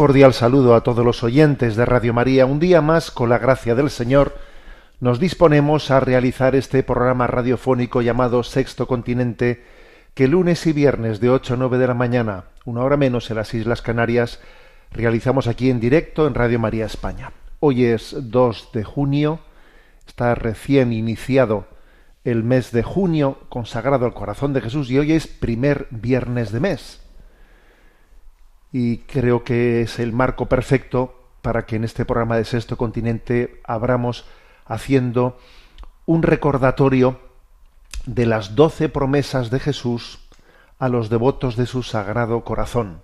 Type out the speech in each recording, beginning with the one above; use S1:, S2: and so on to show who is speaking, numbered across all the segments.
S1: Cordial saludo a todos los oyentes de Radio María. Un día más, con la gracia del Señor, nos disponemos a realizar este programa radiofónico llamado Sexto Continente, que lunes y viernes de 8 a 9 de la mañana, una hora menos en las Islas Canarias, realizamos aquí en directo en Radio María España. Hoy es 2 de junio, está recién iniciado el mes de junio consagrado al corazón de Jesús y hoy es primer viernes de mes y creo que es el marco perfecto para que en este programa de Sexto Continente abramos haciendo un recordatorio de las doce promesas de Jesús a los devotos de su sagrado corazón.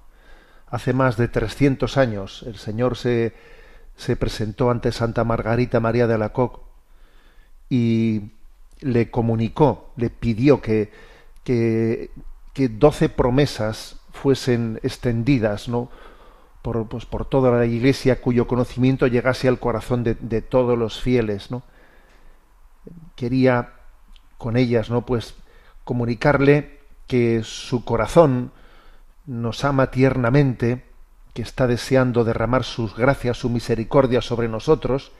S1: Hace más de 300 años el Señor se, se presentó ante Santa Margarita María de Alacoque y le comunicó, le pidió que, que, que doce promesas fuesen extendidas ¿no? por, pues, por toda la iglesia cuyo conocimiento llegase al corazón de, de, todos los fieles ¿no? quería con ellas no pues comunicarle que su corazón nos ama tiernamente que está deseando derramar sus gracias su misericordia sobre nosotros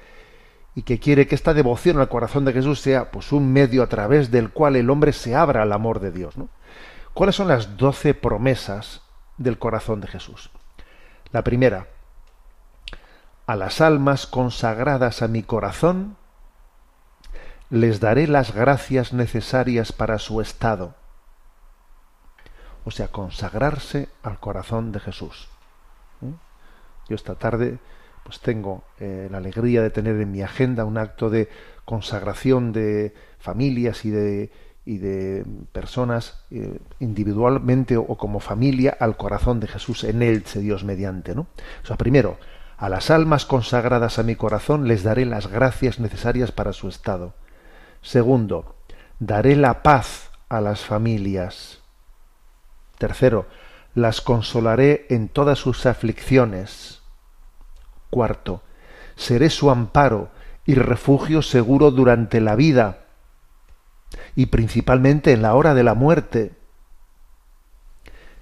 S1: y que quiere que esta devoción al corazón de Jesús sea pues un medio a través del cual el hombre se abra al amor de Dios ¿no? ¿Cuáles son las doce promesas del corazón de Jesús? La primera, a las almas consagradas a mi corazón les daré las gracias necesarias para su estado. O sea, consagrarse al corazón de Jesús. ¿Eh? Yo esta tarde pues tengo eh, la alegría de tener en mi agenda un acto de consagración de familias y de y de personas eh, individualmente o, como familia al corazón de Jesús en Elche, Dios mediante, ¿no? O sea, primero, a las almas consagradas a mi corazón les daré las gracias necesarias para su estado. Segundo, daré la paz a las familias. Tercero, las consolaré en todas sus aflicciones. Cuarto, seré su amparo y refugio seguro durante la vida y principalmente en la hora de la muerte.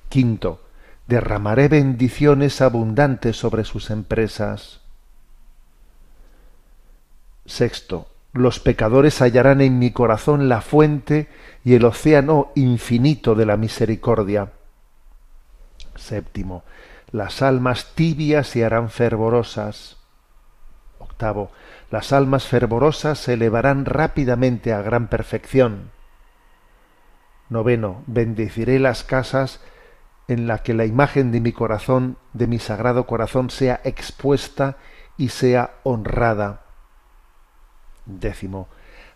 S1: Quinto, derramaré bendiciones abundantes sobre sus empresas. Sexto, los pecadores hallarán en mi corazón la fuente y el océano infinito de la misericordia. Séptimo, las almas tibias se harán fervorosas. Octavo, las almas fervorosas se elevarán rápidamente a gran perfección. Noveno, bendeciré las casas en la que la imagen de mi corazón, de mi sagrado corazón, sea expuesta y sea honrada. Décimo,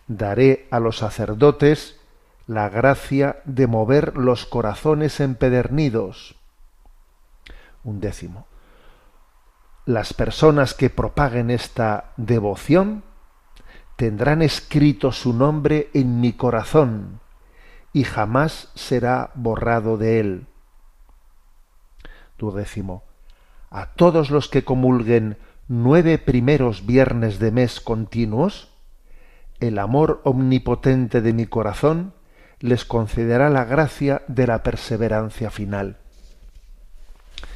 S1: daré a los sacerdotes la gracia de mover los corazones empedernidos. Las personas que propaguen esta devoción tendrán escrito su nombre en mi corazón y jamás será borrado de él. A todos los que comulguen nueve primeros viernes de mes continuos, el amor omnipotente de mi corazón les concederá la gracia de la perseverancia final.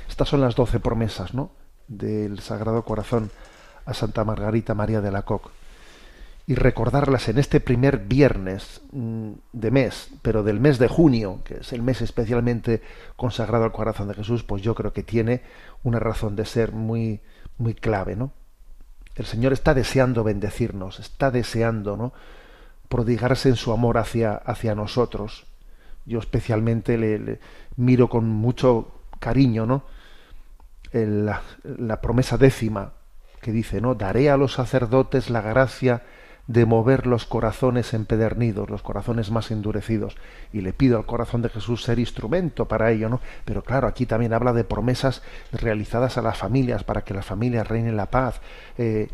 S1: Estas son las doce promesas, ¿no? Del Sagrado Corazón a Santa Margarita María de la Coque y recordarlas en este primer viernes mm, de mes, pero del mes de junio, que es el mes especialmente consagrado al corazón de Jesús, pues yo creo que tiene una razón de ser muy muy clave, ¿no? El Señor está deseando bendecirnos, está deseando, ¿no? prodigarse en su amor hacia hacia nosotros. Yo especialmente le, le miro con mucho cariño, ¿no? La, promesa décima que dice, ¿no? Daré a los sacerdotes la gracia de mover los corazones empedernidos, los corazones más endurecidos. Y le pido al corazón de Jesús ser instrumento para ello, ¿no? Pero claro, aquí también habla de promesas realizadas a las familias, para que las familias reinen la paz. Eh,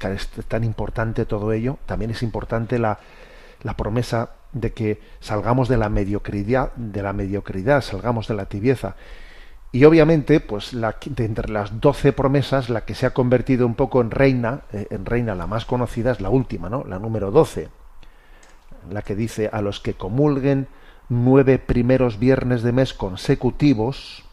S1: es tan importante todo ello. También es importante la, la promesa de que salgamos de la mediocridad, de la mediocridad, salgamos de la tibieza. Y obviamente, pues la, de entre las doce promesas, la que se ha convertido un poco en reina, eh, en reina la más conocida es la última, ¿no? La número doce, la que dice a los que comulguen nueve primeros viernes de mes consecutivos,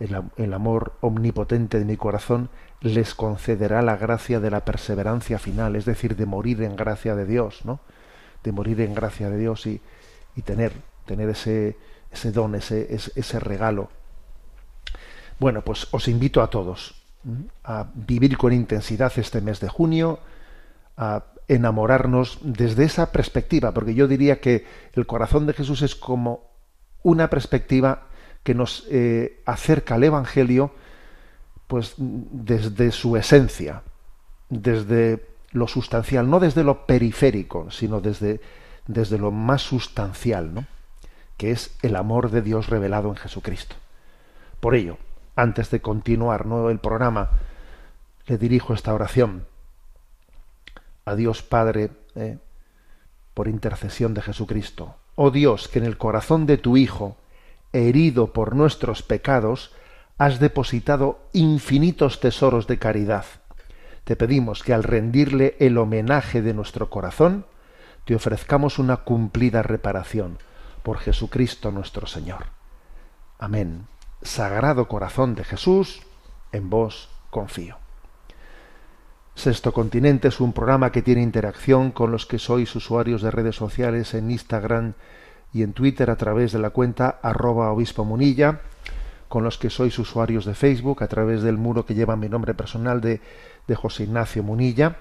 S1: el, el amor omnipotente de mi corazón les concederá la gracia de la perseverancia final, es decir, de morir en gracia de Dios, ¿no? De morir en gracia de Dios y, y tener, tener ese, ese don, ese, ese, ese regalo bueno, pues os invito a todos a vivir con intensidad este mes de junio, a enamorarnos desde esa perspectiva, porque yo diría que el corazón de Jesús es como una perspectiva que nos eh, acerca al Evangelio, pues desde su esencia, desde lo sustancial, no desde lo periférico, sino desde, desde lo más sustancial, ¿no? que es el amor de Dios revelado en Jesucristo. Por ello, antes de continuar ¿no? el programa, le dirijo esta oración. A Dios Padre, eh, por intercesión de Jesucristo. Oh Dios, que en el corazón de tu Hijo, herido por nuestros pecados, has depositado infinitos tesoros de caridad. Te pedimos que al rendirle el homenaje de nuestro corazón, te ofrezcamos una cumplida reparación por Jesucristo nuestro Señor. Amén. Sagrado Corazón de Jesús, en vos confío. Sexto Continente es un programa que tiene interacción con los que sois usuarios de redes sociales en Instagram y en Twitter a través de la cuenta arroba obispo munilla, con los que sois usuarios de Facebook a través del muro que lleva mi nombre personal de, de José Ignacio Munilla.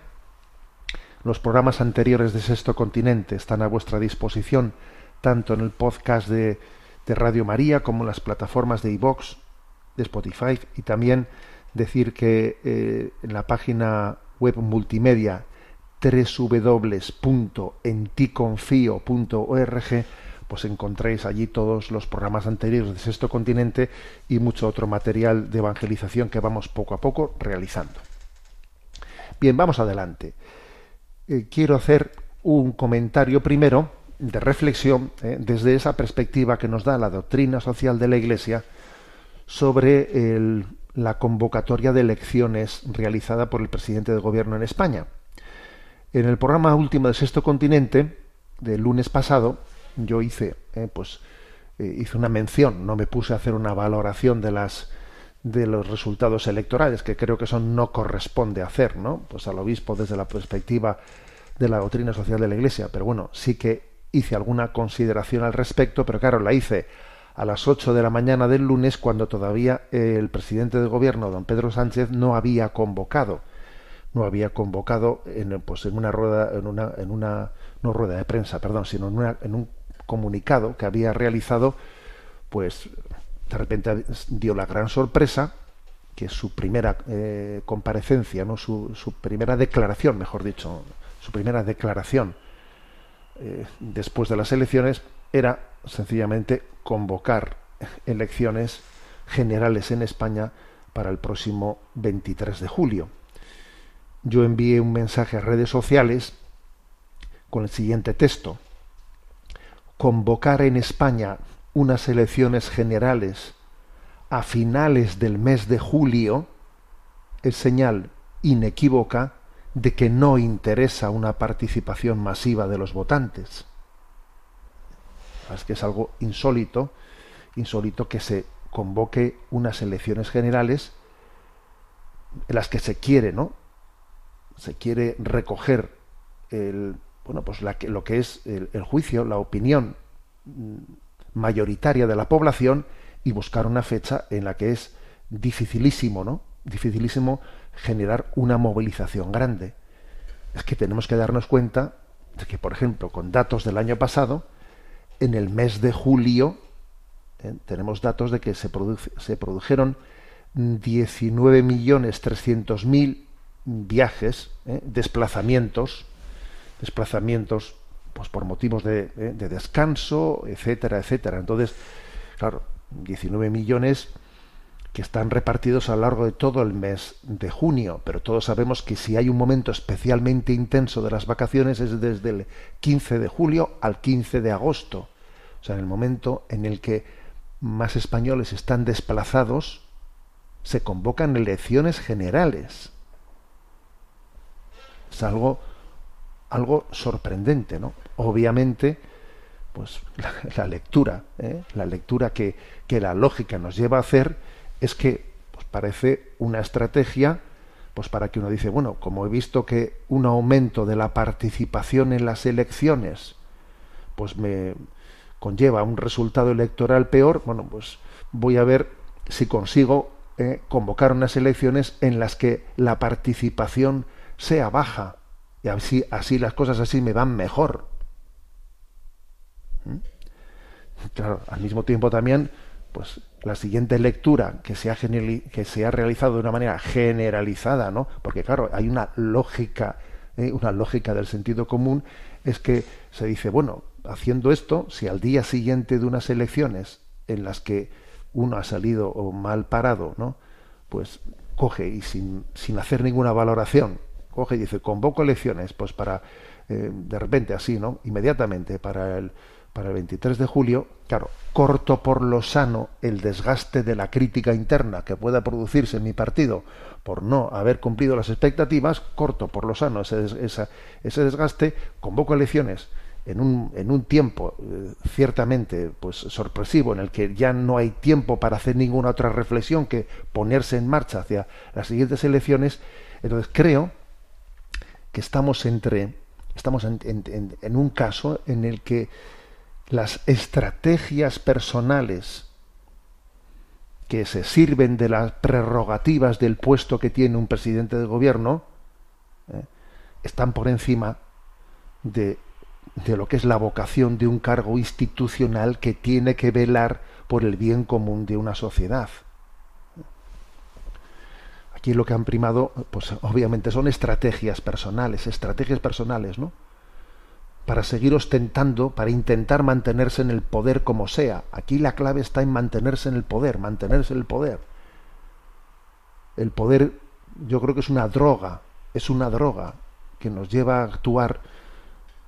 S1: Los programas anteriores de Sexto Continente están a vuestra disposición tanto en el podcast de de Radio María como las plataformas de iVox, de Spotify y también decir que eh, en la página web multimedia www.enticonfio.org pues encontréis allí todos los programas anteriores de Sexto Continente y mucho otro material de evangelización que vamos poco a poco realizando. Bien, vamos adelante. Eh, quiero hacer un comentario primero de reflexión eh, desde esa perspectiva que nos da la doctrina social de la Iglesia sobre la convocatoria de elecciones realizada por el presidente de gobierno en España. En el programa último de Sexto Continente, del lunes pasado, yo hice, eh, pues, eh, hice una mención, no me puse a hacer una valoración de las de los resultados electorales, que creo que eso no corresponde hacer, ¿no? Pues al obispo desde la perspectiva de la doctrina social de la Iglesia, pero bueno, sí que hice alguna consideración al respecto, pero claro, la hice a las 8 de la mañana del lunes cuando todavía el presidente de gobierno, don Pedro Sánchez, no había convocado, no había convocado en, pues, en una rueda, en una, en una, no rueda de prensa, perdón, sino en, una, en un comunicado que había realizado, pues de repente dio la gran sorpresa que su primera eh, comparecencia, no su, su primera declaración, mejor dicho, su primera declaración eh, después de las elecciones era sencillamente convocar elecciones generales en España para el próximo 23 de julio. Yo envié un mensaje a redes sociales con el siguiente texto. Convocar en España unas elecciones generales a finales del mes de julio es señal inequívoca de que no interesa una participación masiva de los votantes. Es que es algo insólito, insólito que se convoque unas elecciones generales en las que se quiere, ¿no? Se quiere recoger el, bueno, pues lo que es el, el juicio, la opinión mayoritaria de la población y buscar una fecha en la que es dificilísimo, ¿no? Dificilísimo generar una movilización grande. Es que tenemos que darnos cuenta de que, por ejemplo, con datos del año pasado, en el mes de julio ¿eh? tenemos datos de que se, se produjeron 19.300.000 viajes, ¿eh? desplazamientos, desplazamientos pues por motivos de, ¿eh? de, descanso, etcétera, etcétera. Entonces, claro, 19 millones que están repartidos a lo largo de todo el mes de junio, pero todos sabemos que si hay un momento especialmente intenso de las vacaciones es desde el 15 de julio al 15 de agosto, o sea, en el momento en el que más españoles están desplazados, se convocan elecciones generales. Es algo, algo sorprendente, ¿no? Obviamente, pues la, lectura, ¿eh? la lectura que, que la lógica nos lleva a hacer es que pues, parece una estrategia pues para que uno dice, bueno, como he visto que un aumento de la participación en las elecciones pues me conlleva un resultado electoral peor, bueno, pues voy a ver si consigo eh, convocar unas elecciones en las que la participación sea baja y así, así las cosas así me van mejor. ¿Mm? Claro, al mismo tiempo también, pues la siguiente lectura que se ha, que se ha realizado de una manera generalizada, ¿no? Porque claro, hay una lógica, ¿eh? una lógica del sentido común, es que se dice, bueno, haciendo esto, si al día siguiente de unas elecciones en las que uno ha salido o mal parado, ¿no? Pues coge y sin, sin hacer ninguna valoración, coge y dice, convoco elecciones, pues para, eh, de repente así, ¿no? Inmediatamente para el para el 23 de julio, claro, corto por lo sano el desgaste de la crítica interna que pueda producirse en mi partido por no haber cumplido las expectativas, corto por lo sano ese, ese desgaste, convoco elecciones en un, en un tiempo eh, ciertamente pues sorpresivo en el que ya no hay tiempo para hacer ninguna otra reflexión que ponerse en marcha hacia las siguientes elecciones, entonces creo que estamos entre estamos en un caso en el que las estrategias personales que se sirven de las prerrogativas del puesto que tiene un presidente de gobierno eh, están por encima de, de lo que es la vocación de un cargo institucional que tiene que velar por el bien común de una sociedad. Aquí lo que han primado, pues obviamente son estrategias personales, estrategias personales, ¿no? Para seguir ostentando, para intentar mantenerse en el poder como sea. Aquí la clave está en mantenerse en el poder, mantenerse en el poder. El poder yo creo que es una droga, es una droga que nos lleva a actuar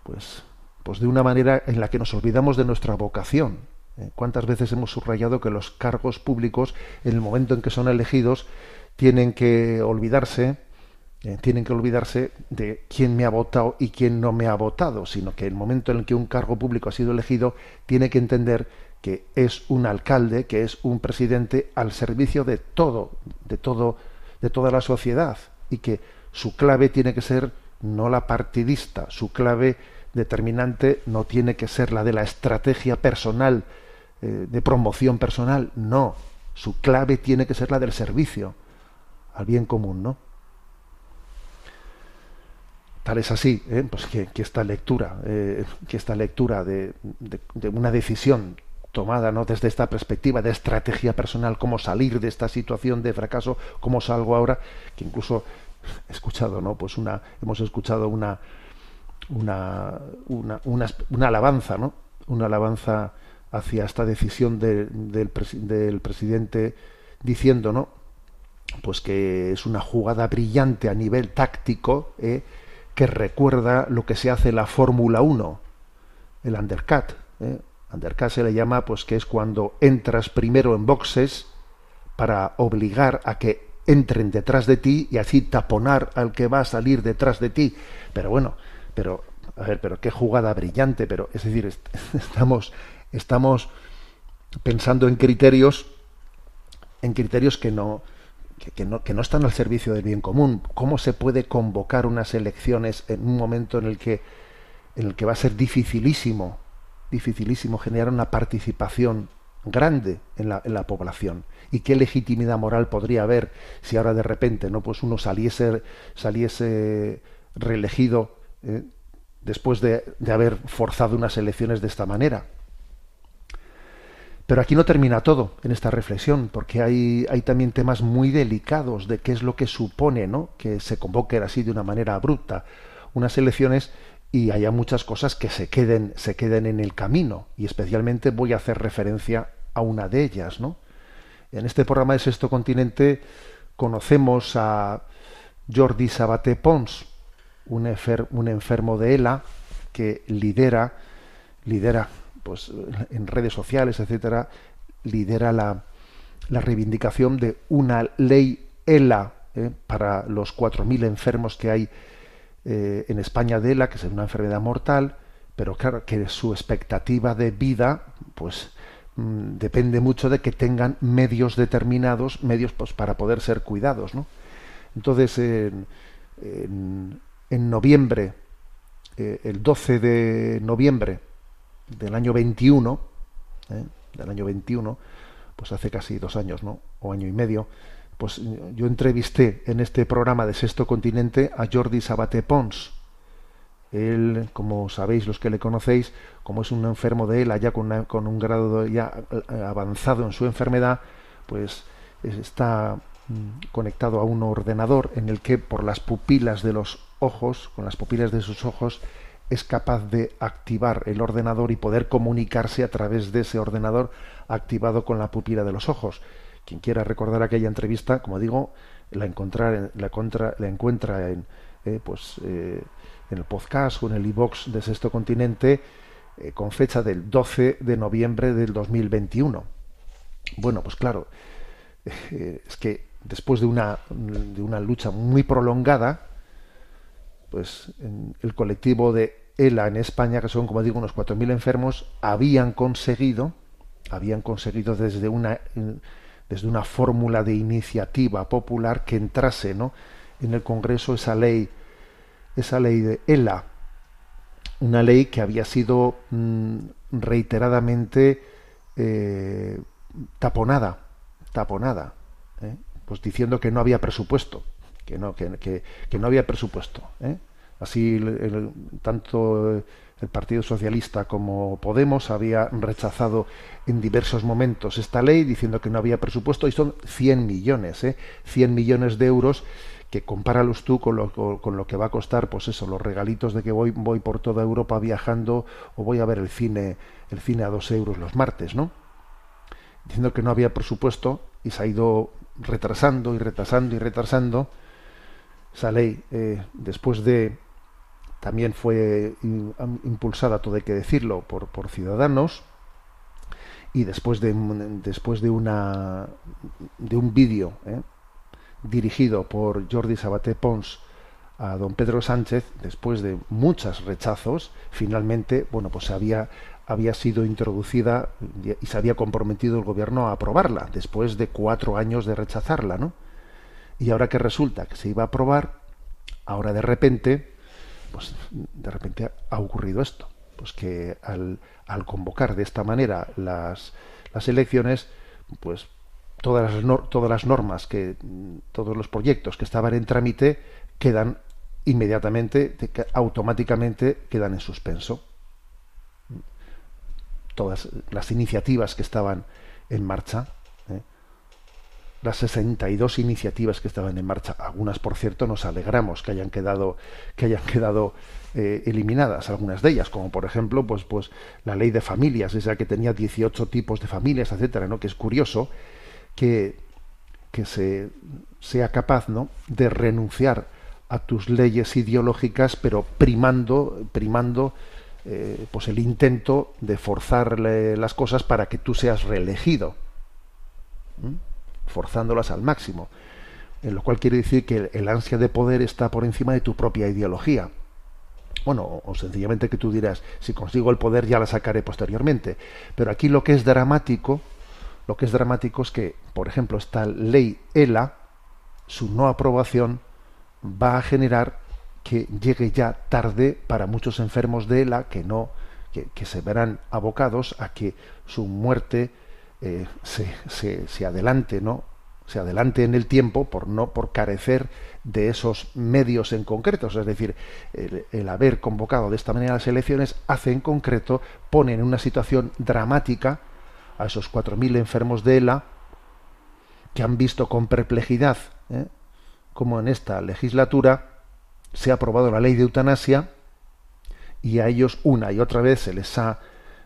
S1: pues, pues de una manera en la que nos olvidamos de nuestra vocación. ¿Eh? ¿Cuántas veces hemos subrayado que los cargos públicos, en el momento en que son elegidos, tienen que olvidarse eh, tienen que olvidarse de quién me ha votado y quién no me ha votado, sino que el momento en el que un cargo público ha sido elegido, tiene que entender que es un alcalde, que es un presidente al servicio de todo, de todo, de toda la sociedad, y que su clave tiene que ser no la partidista, su clave determinante no tiene que ser la de la estrategia personal, eh, de promoción personal, no, su clave tiene que ser la del servicio al bien común, ¿no? Es así, ¿eh? pues que, esta lectura, eh, que esta lectura de, una decisión tomada ¿no? desde esta perspectiva de estrategia personal, cómo salir de esta situación de fracaso, cómo salgo ahora, que incluso he escuchado, ¿no? Pues una, hemos escuchado una, una, una, alabanza, ¿no? Una alabanza hacia esta decisión del, del presidente diciendo, ¿no? Pues que es una jugada brillante a nivel táctico, ¿eh? Que recuerda lo que se hace en la Fórmula 1, el undercut. ¿eh? Undercut se le llama, pues que es cuando entras primero en boxes para obligar a que entren detrás de ti y así taponar al que va a salir detrás de ti. Pero bueno, pero a ver, pero qué jugada brillante, pero es decir, estamos estamos pensando en criterios en criterios que no que, no, están al servicio del bien común. ¿Cómo se puede convocar unas elecciones en un momento en el que, en el que va a ser dificilísimo, dificilísimo generar una participación grande en la, en la población? ¿Y qué legitimidad moral podría haber si ahora de repente no pues uno saliese, saliese reelegido eh, después de, de haber forzado unas elecciones de esta manera? Pero aquí no termina todo en esta reflexión, porque hay, también temas muy delicados de qué es lo que supone ¿no? que se convoquen así de una manera abrupta unas elecciones y haya muchas cosas que se queden, se queden en el camino. Y especialmente voy a hacer referencia a una de ellas. ¿no? En este programa de Sexto Continente conocemos a Jordi Sabaté Pons, un, un enfermo de ELA que lidera, lidera pues, en redes sociales, etcétera, lidera la, la reivindicación de una ley ELA ¿eh? para los 4.000 enfermos que hay eh, en España de ELA, que es una enfermedad mortal, pero claro, que su expectativa de vida, pues mm, depende mucho de que tengan medios determinados, medios pues, para poder ser cuidados, ¿no? Entonces, en, en, noviembre, eh, el 12 de noviembre del año 21, ¿eh? del año 21, pues hace casi dos años, ¿no? O año y medio, pues yo entrevisté en este programa de Sexto Continente a Jordi Sabate Pons. Él, como sabéis los que le conocéis, como es un enfermo de él, allá con, un grado ya avanzado en su enfermedad, pues está mm, conectado a un ordenador en el que por las pupilas de los ojos, con las pupilas de sus ojos, es capaz de activar el ordenador y poder comunicarse a través de ese ordenador activado con la pupila de los ojos. Quien quiera recordar aquella entrevista, como digo, la, la, encuentra en, eh, pues, eh, en el podcast o en el iBox de Sexto Continente eh, con fecha del 12 de noviembre del 2021. Bueno, pues claro, es que después de una, de una lucha muy prolongada, pues el colectivo de ELA en España, que son, como digo, unos 4.000 enfermos, habían conseguido, habían conseguido desde una, desde una fórmula de iniciativa popular que entrase ¿no? en el Congreso esa ley, esa ley de ELA, una ley que había sido mm, reiteradamente eh, taponada, taponada, ¿eh? pues diciendo que no había presupuesto, que no, que, que, no había presupuesto. ¿eh? Así, tanto el Partido Socialista como Podemos había rechazado en diversos momentos esta ley diciendo que no había presupuesto y son 100 millones, ¿eh? 100 millones de euros que compáralos tú con lo, con lo que va a costar, pues eso, los regalitos de que voy, voy por toda Europa viajando o voy a ver el cine, el cine a dos euros los martes, ¿no? Diciendo que no había presupuesto y se ha ido retrasando y retrasando y retrasando esa ley eh, después de también fue impulsada, todo hay que decirlo, por, por ciudadanos y después de, después de, una, de un vídeo ¿eh? dirigido por Jordi Sabaté Pons a don Pedro Sánchez, después de muchos rechazos, finalmente, bueno, pues había, había sido introducida y se había comprometido el gobierno a aprobarla, después de cuatro años de rechazarla, ¿no? Y ahora que resulta que se iba a aprobar, ahora de repente pues de repente ha ocurrido esto, pues que al, convocar de esta manera las, las elecciones, pues todas las, todas las normas, que todos los proyectos que estaban en trámite quedan inmediatamente, automáticamente quedan en suspenso. Todas las iniciativas que estaban en marcha las 62 iniciativas que estaban en marcha. Algunas, por cierto, nos alegramos que hayan quedado, que hayan quedado eh, eliminadas, algunas de ellas, como por ejemplo, pues, pues la ley de familias, esa que tenía 18 tipos de familias, etcétera, ¿no? Que es curioso que, que se sea capaz, ¿no? de renunciar a tus leyes ideológicas, pero primando, primando eh, pues el intento de forzarle las cosas para que tú seas reelegido. ¿Mm? Forzándolas al máximo. En lo cual quiere decir que el, ansia de poder está por encima de tu propia ideología. Bueno, o, sencillamente que tú dirás, si consigo el poder ya la sacaré posteriormente. Pero aquí lo que es dramático, lo que es dramático es que, por ejemplo, esta ley ELA, su no aprobación va a generar que llegue ya tarde para muchos enfermos de ELA que no, que, que se verán abocados a que su muerte eh, se, adelante, ¿no? Se adelante en el tiempo por no por carecer de esos medios en concreto. Es decir, el, haber convocado de esta manera las elecciones hace en concreto, pone en una situación dramática a esos 4.000 enfermos de ELA que han visto con perplejidad ¿eh? como en esta legislatura se ha aprobado la ley de eutanasia y a ellos una y otra vez se les ha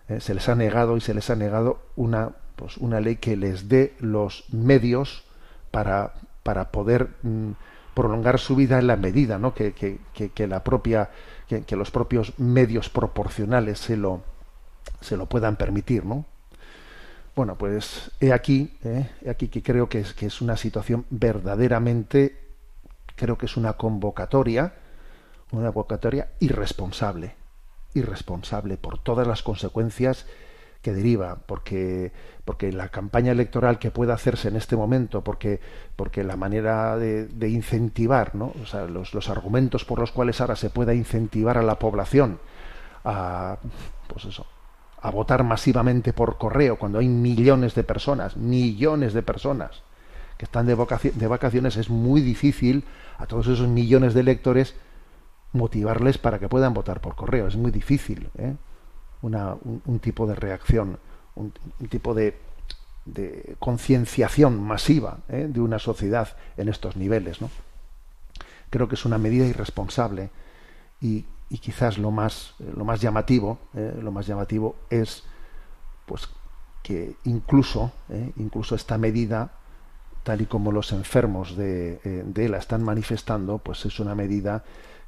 S1: eh, se les ha negado y se les ha negado una pues una ley que les dé los medios para para poder mm, prolongar su vida en la medida ¿no? que, que, que, la propia que, los propios medios proporcionales se lo se lo puedan permitir ¿no? bueno pues he aquí eh, aquí que creo que es que es una situación verdaderamente creo que es una convocatoria una convocatoria irresponsable irresponsable por todas las consecuencias que deriva, porque, porque la campaña electoral que pueda hacerse en este momento, porque, porque la manera de, incentivar, ¿no? o sea, los, los, argumentos por los cuales ahora se pueda incentivar a la población a, pues eso, a votar masivamente por correo, cuando hay millones de personas, millones de personas que están de, de vacaciones, es muy difícil a todos esos millones de electores motivarles para que puedan votar por correo. Es muy difícil. ¿eh? Un, tipo de reacción, un, tipo de, concienciación masiva ¿eh? de una sociedad en estos niveles. ¿no? Creo que es una medida irresponsable y, quizás lo más, lo más llamativo, ¿eh? lo más llamativo es pues que incluso, incluso esta medida tal y como los enfermos de, de la están manifestando, pues es una medida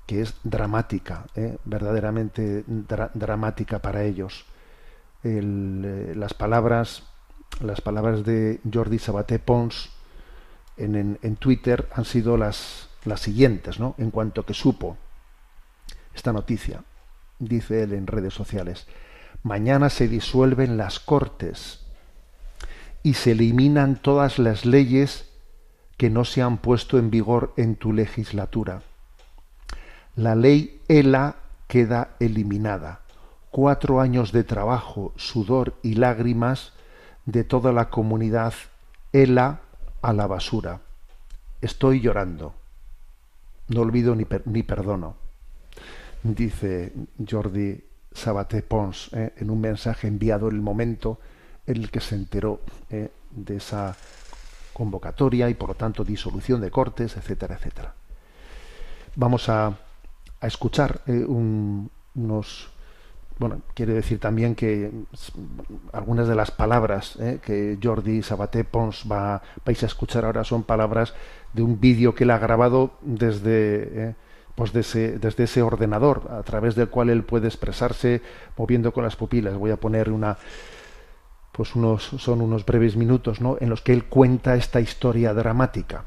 S1: que es dramática, ¿eh? verdaderamente dramática para ellos. Eh, las palabras, las palabras de Jordi Sabaté Pons en, Twitter han sido las, las siguientes, ¿no? En cuanto que supo esta noticia, dice él en redes sociales, mañana se disuelven las cortes y se eliminan todas las leyes que no se han puesto en vigor en tu legislatura la ley ELA queda eliminada. Cuatro años de trabajo, sudor y lágrimas de toda la comunidad ELA a la basura. Estoy llorando. No olvido ni, ni perdono. Dice Jordi Sabaté Pons eh, en un mensaje enviado en el momento en el que se enteró eh, de esa convocatoria y por lo tanto disolución de cortes, etcétera, etcétera. Vamos a a escuchar eh, unos bueno, quiere decir también que algunas de las palabras eh, que Jordi Sabaté Pons va, vais a escuchar ahora son palabras de un vídeo que él ha grabado desde, eh, pues desde ese ordenador, a través del cual él puede expresarse moviendo con las pupilas. Voy a poner una, pues unos, son unos breves minutos, ¿no? En los que él cuenta esta historia dramática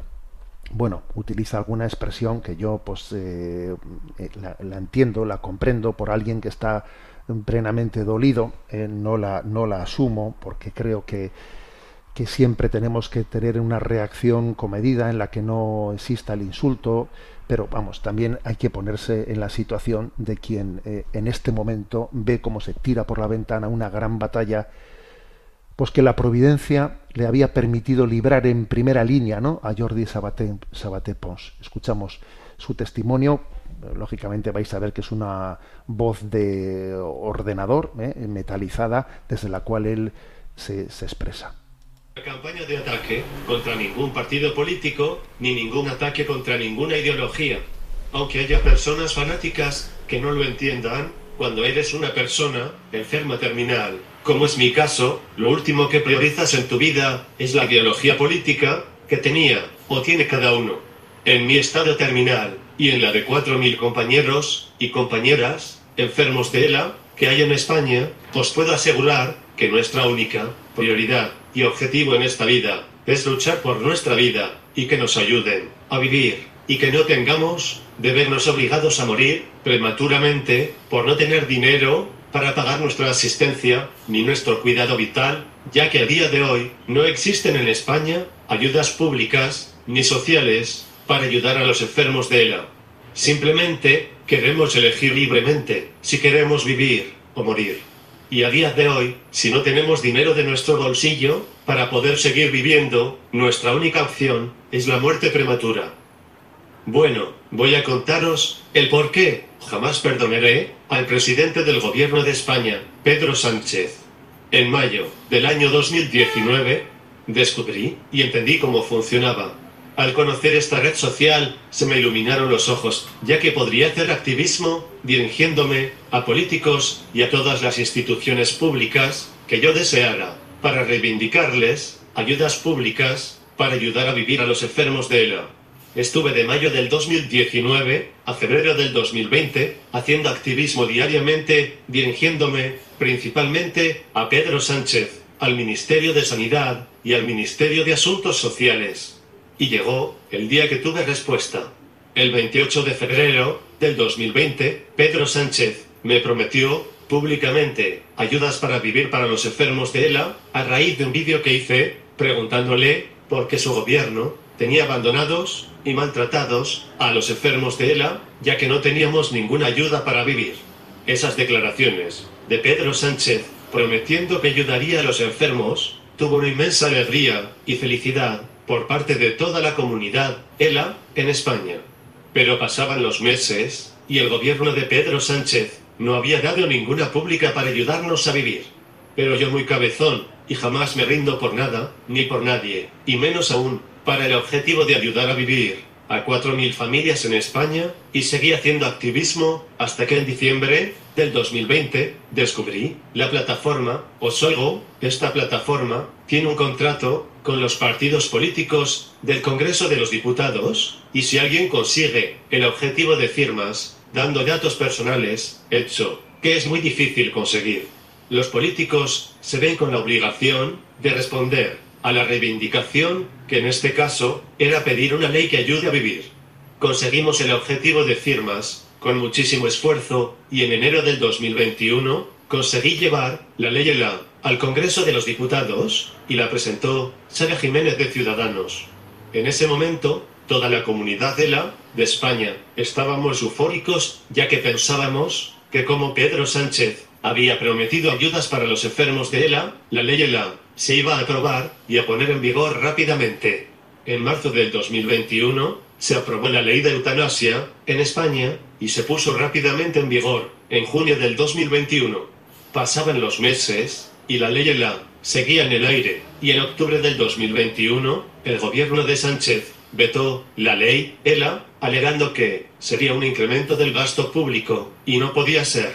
S1: bueno, utiliza alguna expresión que yo pues eh, eh, la, entiendo, la comprendo por alguien que está plenamente dolido, eh, no, la, no la asumo porque creo que, que siempre tenemos que tener una reacción comedida en la que no exista el insulto, pero vamos, también hay que ponerse en la situación de quien en este momento ve cómo se tira por la ventana una gran batalla pues que la providencia le había permitido librar en primera línea ¿no? a Jordi Sabaté, Sabaté Pons. Escuchamos su testimonio, lógicamente vais a ver que es una voz de ordenador ¿eh? metalizada desde la cual él se, se expresa.
S2: La campaña de ataque contra ningún partido político ni ningún ataque contra ninguna ideología. Aunque haya personas fanáticas que no lo entiendan, cuando eres una persona enferma terminal como es mi caso, lo último que priorizas en tu vida es la ideología política que tenía o tiene cada uno. En mi estado terminal y en la de 4.000 compañeros y compañeras enfermos de ELA que hay en España, os puedo asegurar que nuestra única prioridad y objetivo en esta vida es luchar por nuestra vida y que nos ayuden a vivir y que no tengamos de vernos obligados a morir prematuramente por no tener dinero para pagar nuestra asistencia ni nuestro cuidado vital, ya que a día de hoy no existen en España ayudas públicas ni sociales para ayudar a los enfermos de ELA. Simplemente queremos elegir libremente si queremos vivir o morir. Y a día de hoy, si no tenemos dinero de nuestro bolsillo para poder seguir viviendo, nuestra única opción es la muerte prematura. Bueno, voy a contaros el por qué jamás perdonaré al presidente del gobierno de España, Pedro Sánchez. En mayo del año 2019 descubrí y entendí cómo funcionaba. Al conocer esta red social se me iluminaron los ojos, ya que podría hacer activismo dirigiéndome a políticos y a todas las instituciones públicas que yo deseara, para reivindicarles ayudas públicas para ayudar a vivir a los enfermos de ELA. Estuve de mayo del 2019 a febrero del 2020 haciendo activismo diariamente, dirigiéndome principalmente a Pedro Sánchez, al Ministerio de Sanidad y al Ministerio de Asuntos Sociales. Y llegó el día que tuve respuesta. El 28 de febrero del 2020, Pedro Sánchez me prometió públicamente ayudas para vivir para los enfermos de ELA a raíz de un vídeo que hice preguntándole por qué su gobierno tenía abandonados y maltratados a los enfermos de ELA, ya que no teníamos ninguna ayuda para vivir. Esas declaraciones de Pedro Sánchez prometiendo que ayudaría a los enfermos tuvo una inmensa alegría y felicidad por parte de toda la comunidad ELA en España. Pero pasaban los meses y el gobierno de Pedro Sánchez no había dado ninguna pública para ayudarnos a vivir. Pero yo muy cabezón y jamás me rindo por nada ni por nadie, y menos aún para el objetivo de ayudar a vivir a 4.000 familias en España y seguí haciendo activismo hasta que en diciembre del 2020 descubrí la plataforma Osoigo. Esta plataforma tiene un contrato con los partidos políticos del Congreso de los Diputados y si alguien consigue el objetivo de firmas dando datos personales, hecho que es muy difícil conseguir, los políticos se ven con la obligación de responder a la reivindicación, que en este caso era pedir una ley que ayude a vivir. Conseguimos el objetivo de firmas con muchísimo esfuerzo y en enero del 2021 conseguí llevar la ley ELA al Congreso de los Diputados y la presentó Sara Jiménez de Ciudadanos. En ese momento, toda la comunidad ELA de España estábamos eufóricos ya que pensábamos que como Pedro Sánchez había prometido ayudas para los enfermos de ELA, la ley ELA se iba a aprobar y a poner en vigor rápidamente. En marzo del 2021 se aprobó la ley de eutanasia en España y se puso rápidamente en vigor en junio del 2021. Pasaban los meses y la ley ELA seguía en el aire y en octubre del 2021 el gobierno de Sánchez vetó la ley ELA alegando que sería un incremento del gasto público y no podía ser.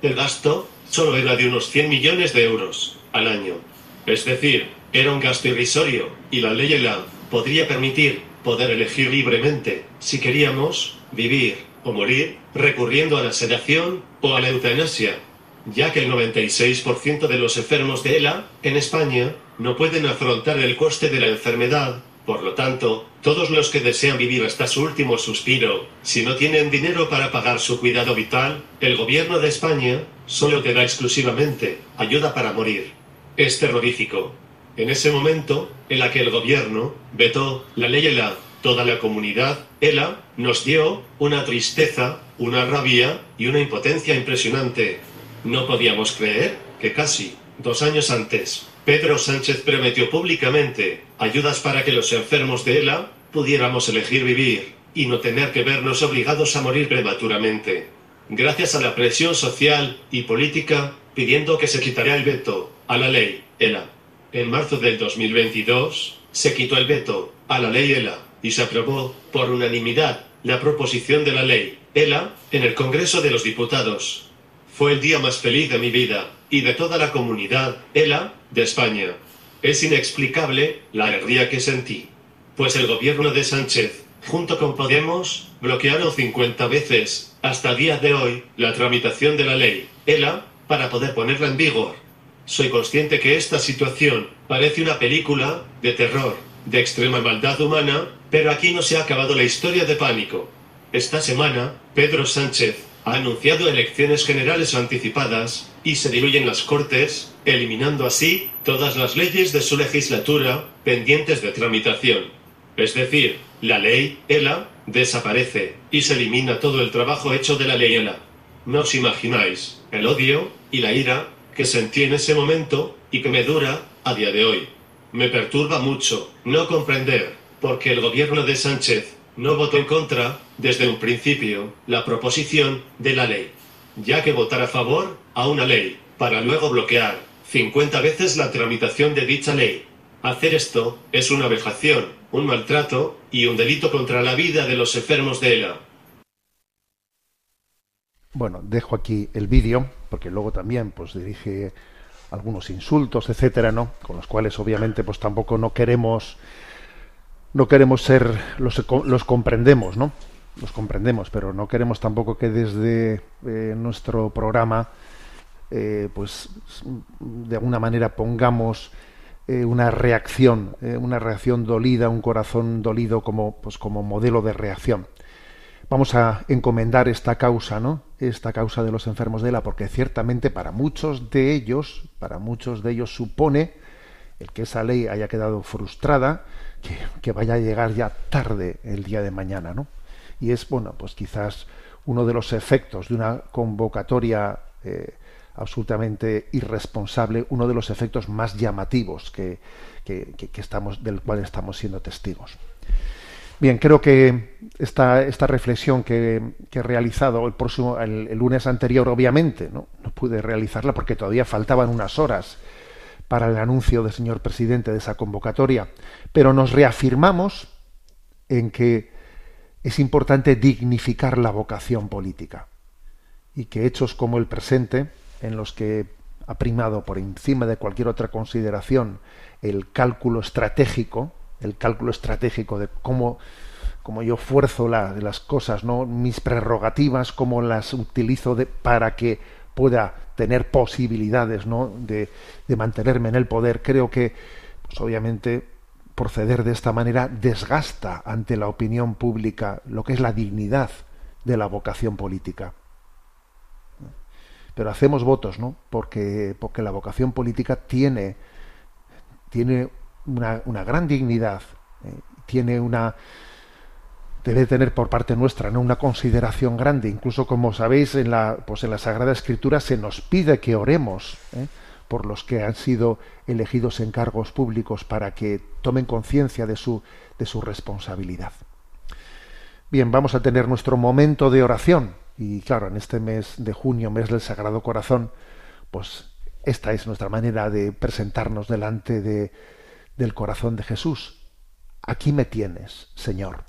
S2: El gasto solo era de unos 100 millones de euros al año. Es decir, era un gasto irrisorio y la ley ELA podría permitir poder elegir libremente si queríamos vivir o morir recurriendo a la sedación o a la eutanasia, ya que el 96% de los enfermos de ELA en España no pueden afrontar el coste de la enfermedad por lo tanto, todos los que desean vivir hasta su último suspiro, si no tienen dinero para pagar su cuidado vital, el gobierno de España solo te da exclusivamente ayuda para morir. Es terrorífico. En ese momento, en la que el gobierno vetó la ley ELA, toda la comunidad ELA nos dio una tristeza, una rabia y una impotencia impresionante. No podíamos creer que casi dos años antes Pedro Sánchez prometió públicamente ayudas para que los enfermos de ELA pudiéramos elegir vivir y no tener que vernos obligados a morir prematuramente. Gracias a la presión social y política pidiendo que se quitara el veto a la ley ELA. En marzo del 2022 se quitó el veto a la ley ELA y se aprobó por unanimidad la proposición de la ley ELA en el Congreso de los Diputados. Fue el día más feliz de mi vida y de toda la comunidad ELA de España. Es inexplicable la alegría que sentí, pues el gobierno de Sánchez, junto con Podemos, bloquearon 50 veces, hasta el día de hoy, la tramitación de la ley ELA para poder ponerla en vigor. Soy consciente que esta situación parece una película de terror, de extrema maldad humana, pero aquí no se ha acabado la historia de pánico. Esta semana, Pedro Sánchez ha anunciado elecciones generales anticipadas y se diluyen las Cortes, eliminando así todas las leyes de su legislatura pendientes de tramitación. Es decir, la ley ELA desaparece y se elimina todo el trabajo hecho de la ley ELA. No os imagináis el odio y la ira que sentí en ese momento y que me dura a día de hoy. Me perturba mucho no comprender por qué el gobierno de Sánchez no votó en contra, desde un principio, la proposición de la ley, ya que votar a favor a una ley para luego bloquear 50 veces la tramitación de dicha ley. Hacer esto es una vejación, un maltrato y un delito contra la vida de los enfermos de ELA.
S1: Bueno, dejo aquí el vídeo, porque luego también pues dirige algunos insultos, etcétera, ¿no? Con los cuales obviamente pues tampoco no queremos no queremos ser los, los comprendemos, ¿no? Los comprendemos, pero no queremos tampoco que desde eh, nuestro programa eh, pues de alguna manera pongamos eh, una reacción, una reacción dolida, un corazón dolido como pues como modelo de reacción vamos a encomendar esta causa, ¿no? Esta causa de los enfermos de ELA, porque ciertamente para muchos de ellos, para muchos de ellos supone el que esa ley haya quedado frustrada, que, vaya a llegar ya tarde el día de mañana, ¿no? Y es, bueno, pues quizás uno de los efectos de una convocatoria eh, absolutamente irresponsable, uno de los efectos más llamativos que, del cual estamos siendo testigos. Bien, creo que esta, reflexión que, he realizado el, próximo, el, lunes anterior, obviamente, ¿no? no pude realizarla porque todavía faltaban unas horas para el anuncio del señor presidente de esa convocatoria, pero nos reafirmamos en que es importante dignificar la vocación política y que hechos como el presente, en los que ha primado por encima de cualquier otra consideración el cálculo estratégico, el cálculo estratégico de cómo, cómo yo fuerzo la, las cosas, ¿no? mis prerrogativas, cómo las utilizo para que pueda tener posibilidades ¿no? de, de mantenerme en el poder, creo que, pues obviamente, proceder de esta manera desgasta ante la opinión pública lo que es la dignidad de la vocación política. Pero hacemos votos, ¿no? Porque, porque la vocación política tiene, tiene una, gran dignidad, eh, tiene una debe tener por parte nuestra ¿no? una consideración grande. Incluso, como sabéis, en la, pues en la Sagrada Escritura se nos pide que oremos ¿eh? por los que han sido elegidos en cargos públicos para que tomen conciencia de su, de su responsabilidad. Bien, vamos a tener nuestro momento de oración. Y claro, en este mes de junio, mes del Sagrado Corazón, pues esta es nuestra manera de presentarnos delante de, del corazón de Jesús. Aquí me tienes, Señor.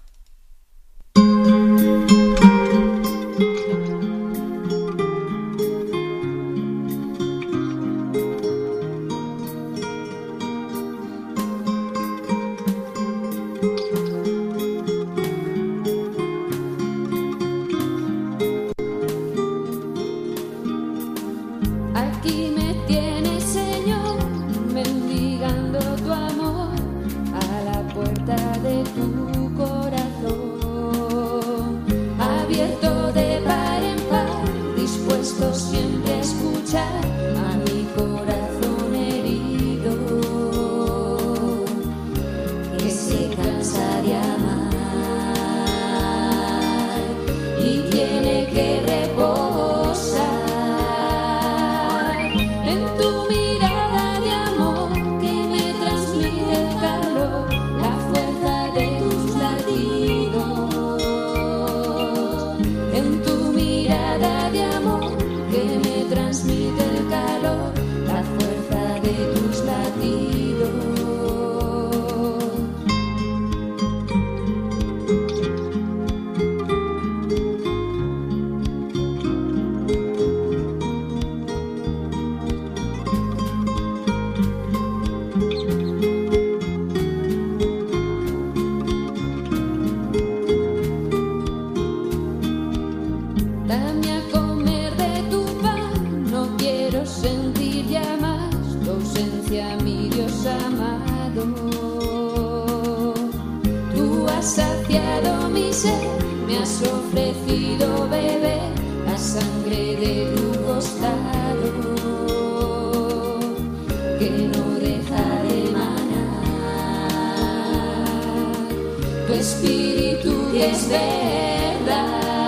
S1: Espíritu es verdad.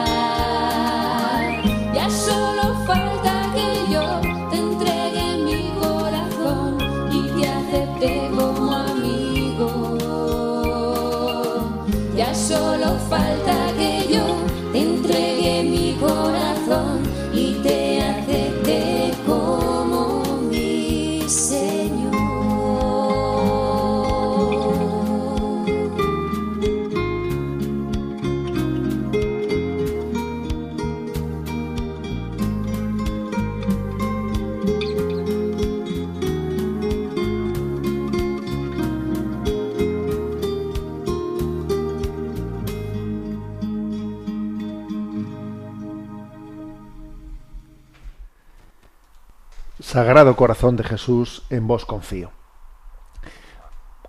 S1: Sagrado Corazón de Jesús, en vos confío.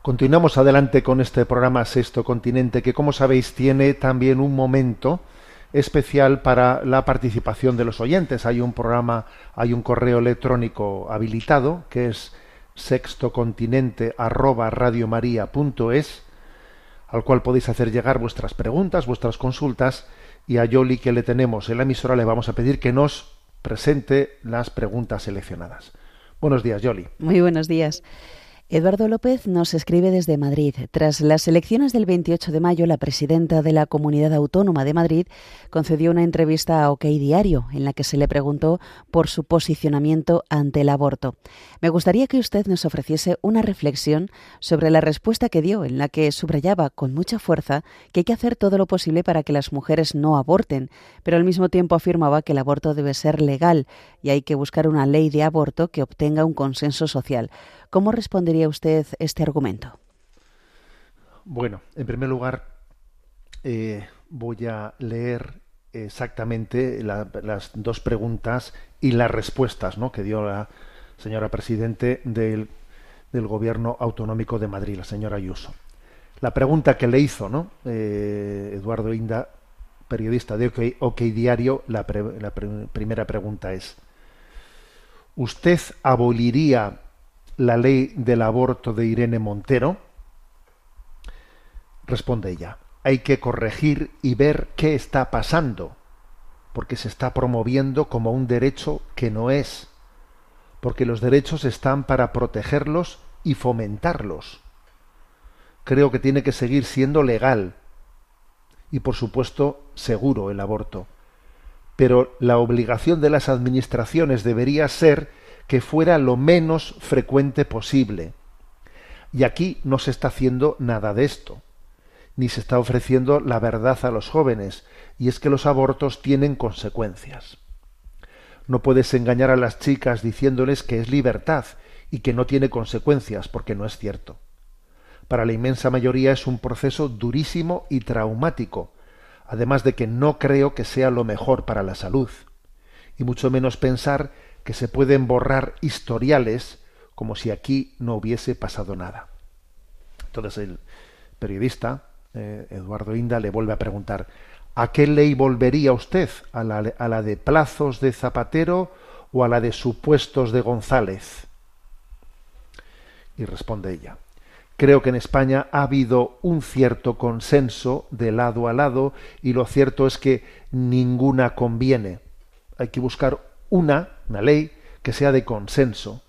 S1: Continuamos adelante con este programa Sexto Continente, que como sabéis tiene también un momento especial para la participación de los oyentes. Hay un programa, hay un correo electrónico habilitado que es sextocontinente arroba radiomaria.es, al cual podéis hacer llegar vuestras preguntas, vuestras consultas, y a Yoli que le tenemos en la emisora le vamos a pedir que nos presente las preguntas seleccionadas. Buenos días, Yoli.
S3: Muy buenos días. Eduardo López nos escribe desde Madrid. Tras las elecciones del 28 de mayo, la presidenta de la Comunidad Autónoma de Madrid concedió una entrevista a OK Diario en la que se le preguntó por su posicionamiento ante el aborto. Me gustaría que usted nos ofreciese una reflexión sobre la respuesta que dio, en la que subrayaba con mucha fuerza que hay que hacer todo lo posible para que las mujeres no aborten, pero al mismo tiempo afirmaba que el aborto debe ser legal y hay que buscar una ley de aborto que obtenga un consenso social. ¿Cómo respondería usted este argumento?
S1: Bueno, en primer lugar, eh, voy a leer exactamente las dos preguntas y las respuestas ¿no? que dio la señora Presidente del, Gobierno Autonómico de Madrid, la señora Ayuso. La pregunta que le hizo ¿no? Eh, Eduardo Inda, periodista de OK, Diario, la primera pregunta es, ¿usted aboliría la ley del aborto de Irene Montero? Responde ella, hay que corregir y ver qué está pasando, porque se está promoviendo como un derecho que no es, porque los derechos están para protegerlos y fomentarlos. Creo que tiene que seguir siendo legal y, por supuesto, seguro el aborto. Pero la obligación de las administraciones debería ser que fuera lo menos frecuente posible. Y aquí no se está haciendo nada de esto, ni se está ofreciendo la verdad a los jóvenes, y es que los abortos tienen consecuencias. No puedes engañar a las chicas diciéndoles que es libertad y que no tiene consecuencias, porque no es cierto. Para la inmensa mayoría es un proceso durísimo y traumático, además de que no creo que sea lo mejor para la salud, y mucho menos pensar que se pueden borrar historiales como si aquí no hubiese pasado nada. Entonces el periodista, eh, Eduardo Inda, le vuelve a preguntar, ¿a qué ley volvería usted? ¿A la, ¿A la de plazos de Zapatero o a la de supuestos de González? Y responde ella, Creo que en España ha habido un cierto consenso de lado a lado y lo cierto es que ninguna conviene. Hay que buscar una, una ley que sea de consenso,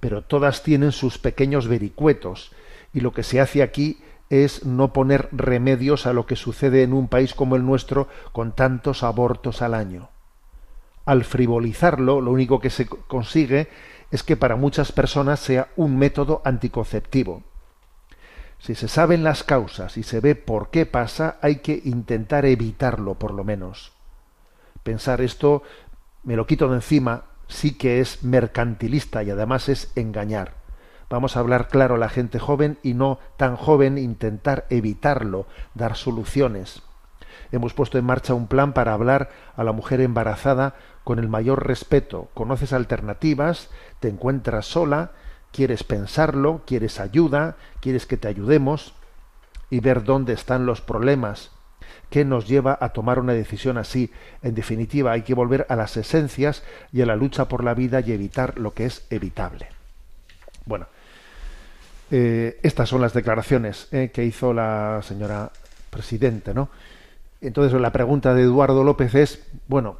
S1: pero todas tienen sus pequeños vericuetos, y lo que se hace aquí es no poner remedios a lo que sucede en un país como el nuestro con tantos abortos al año. Al frivolizarlo, lo único que se consigue es que para muchas personas sea un método anticonceptivo. Si se saben las causas y se ve por qué pasa, hay que intentar evitarlo, por lo menos. Pensar esto me lo quito de encima, sí que es mercantilista y además es engañar. Vamos a hablar claro a la gente joven y no tan joven, intentar evitarlo, dar soluciones. Hemos puesto en marcha un plan para hablar a la mujer embarazada con el mayor respeto. Conoces alternativas, te encuentras sola, quieres pensarlo, quieres ayuda, quieres que te ayudemos y ver dónde están los problemas ¿Qué nos lleva a tomar una decisión así? En definitiva, hay que volver a las esencias y a la lucha por la vida y evitar lo que es evitable. Bueno, eh, estas son las declaraciones eh, que hizo la señora presidente, ¿no? Entonces la pregunta de Eduardo López es, bueno,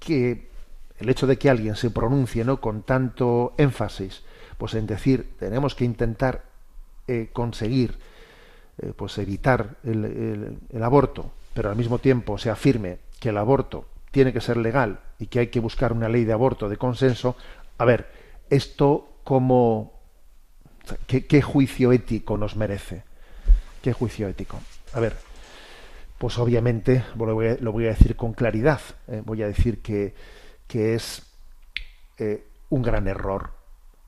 S1: que el hecho de que alguien se pronuncie, ¿no? Con tanto énfasis, pues en decir tenemos que intentar eh, conseguir, pues evitar el aborto, pero al mismo tiempo se afirme que el aborto tiene que ser legal y que hay que buscar una ley de aborto de consenso, a ver, esto como... ¿Qué, juicio ético nos merece? ¿Qué juicio ético? A ver, pues obviamente lo voy a, decir con claridad, eh, voy a decir que, que es eh, un gran error.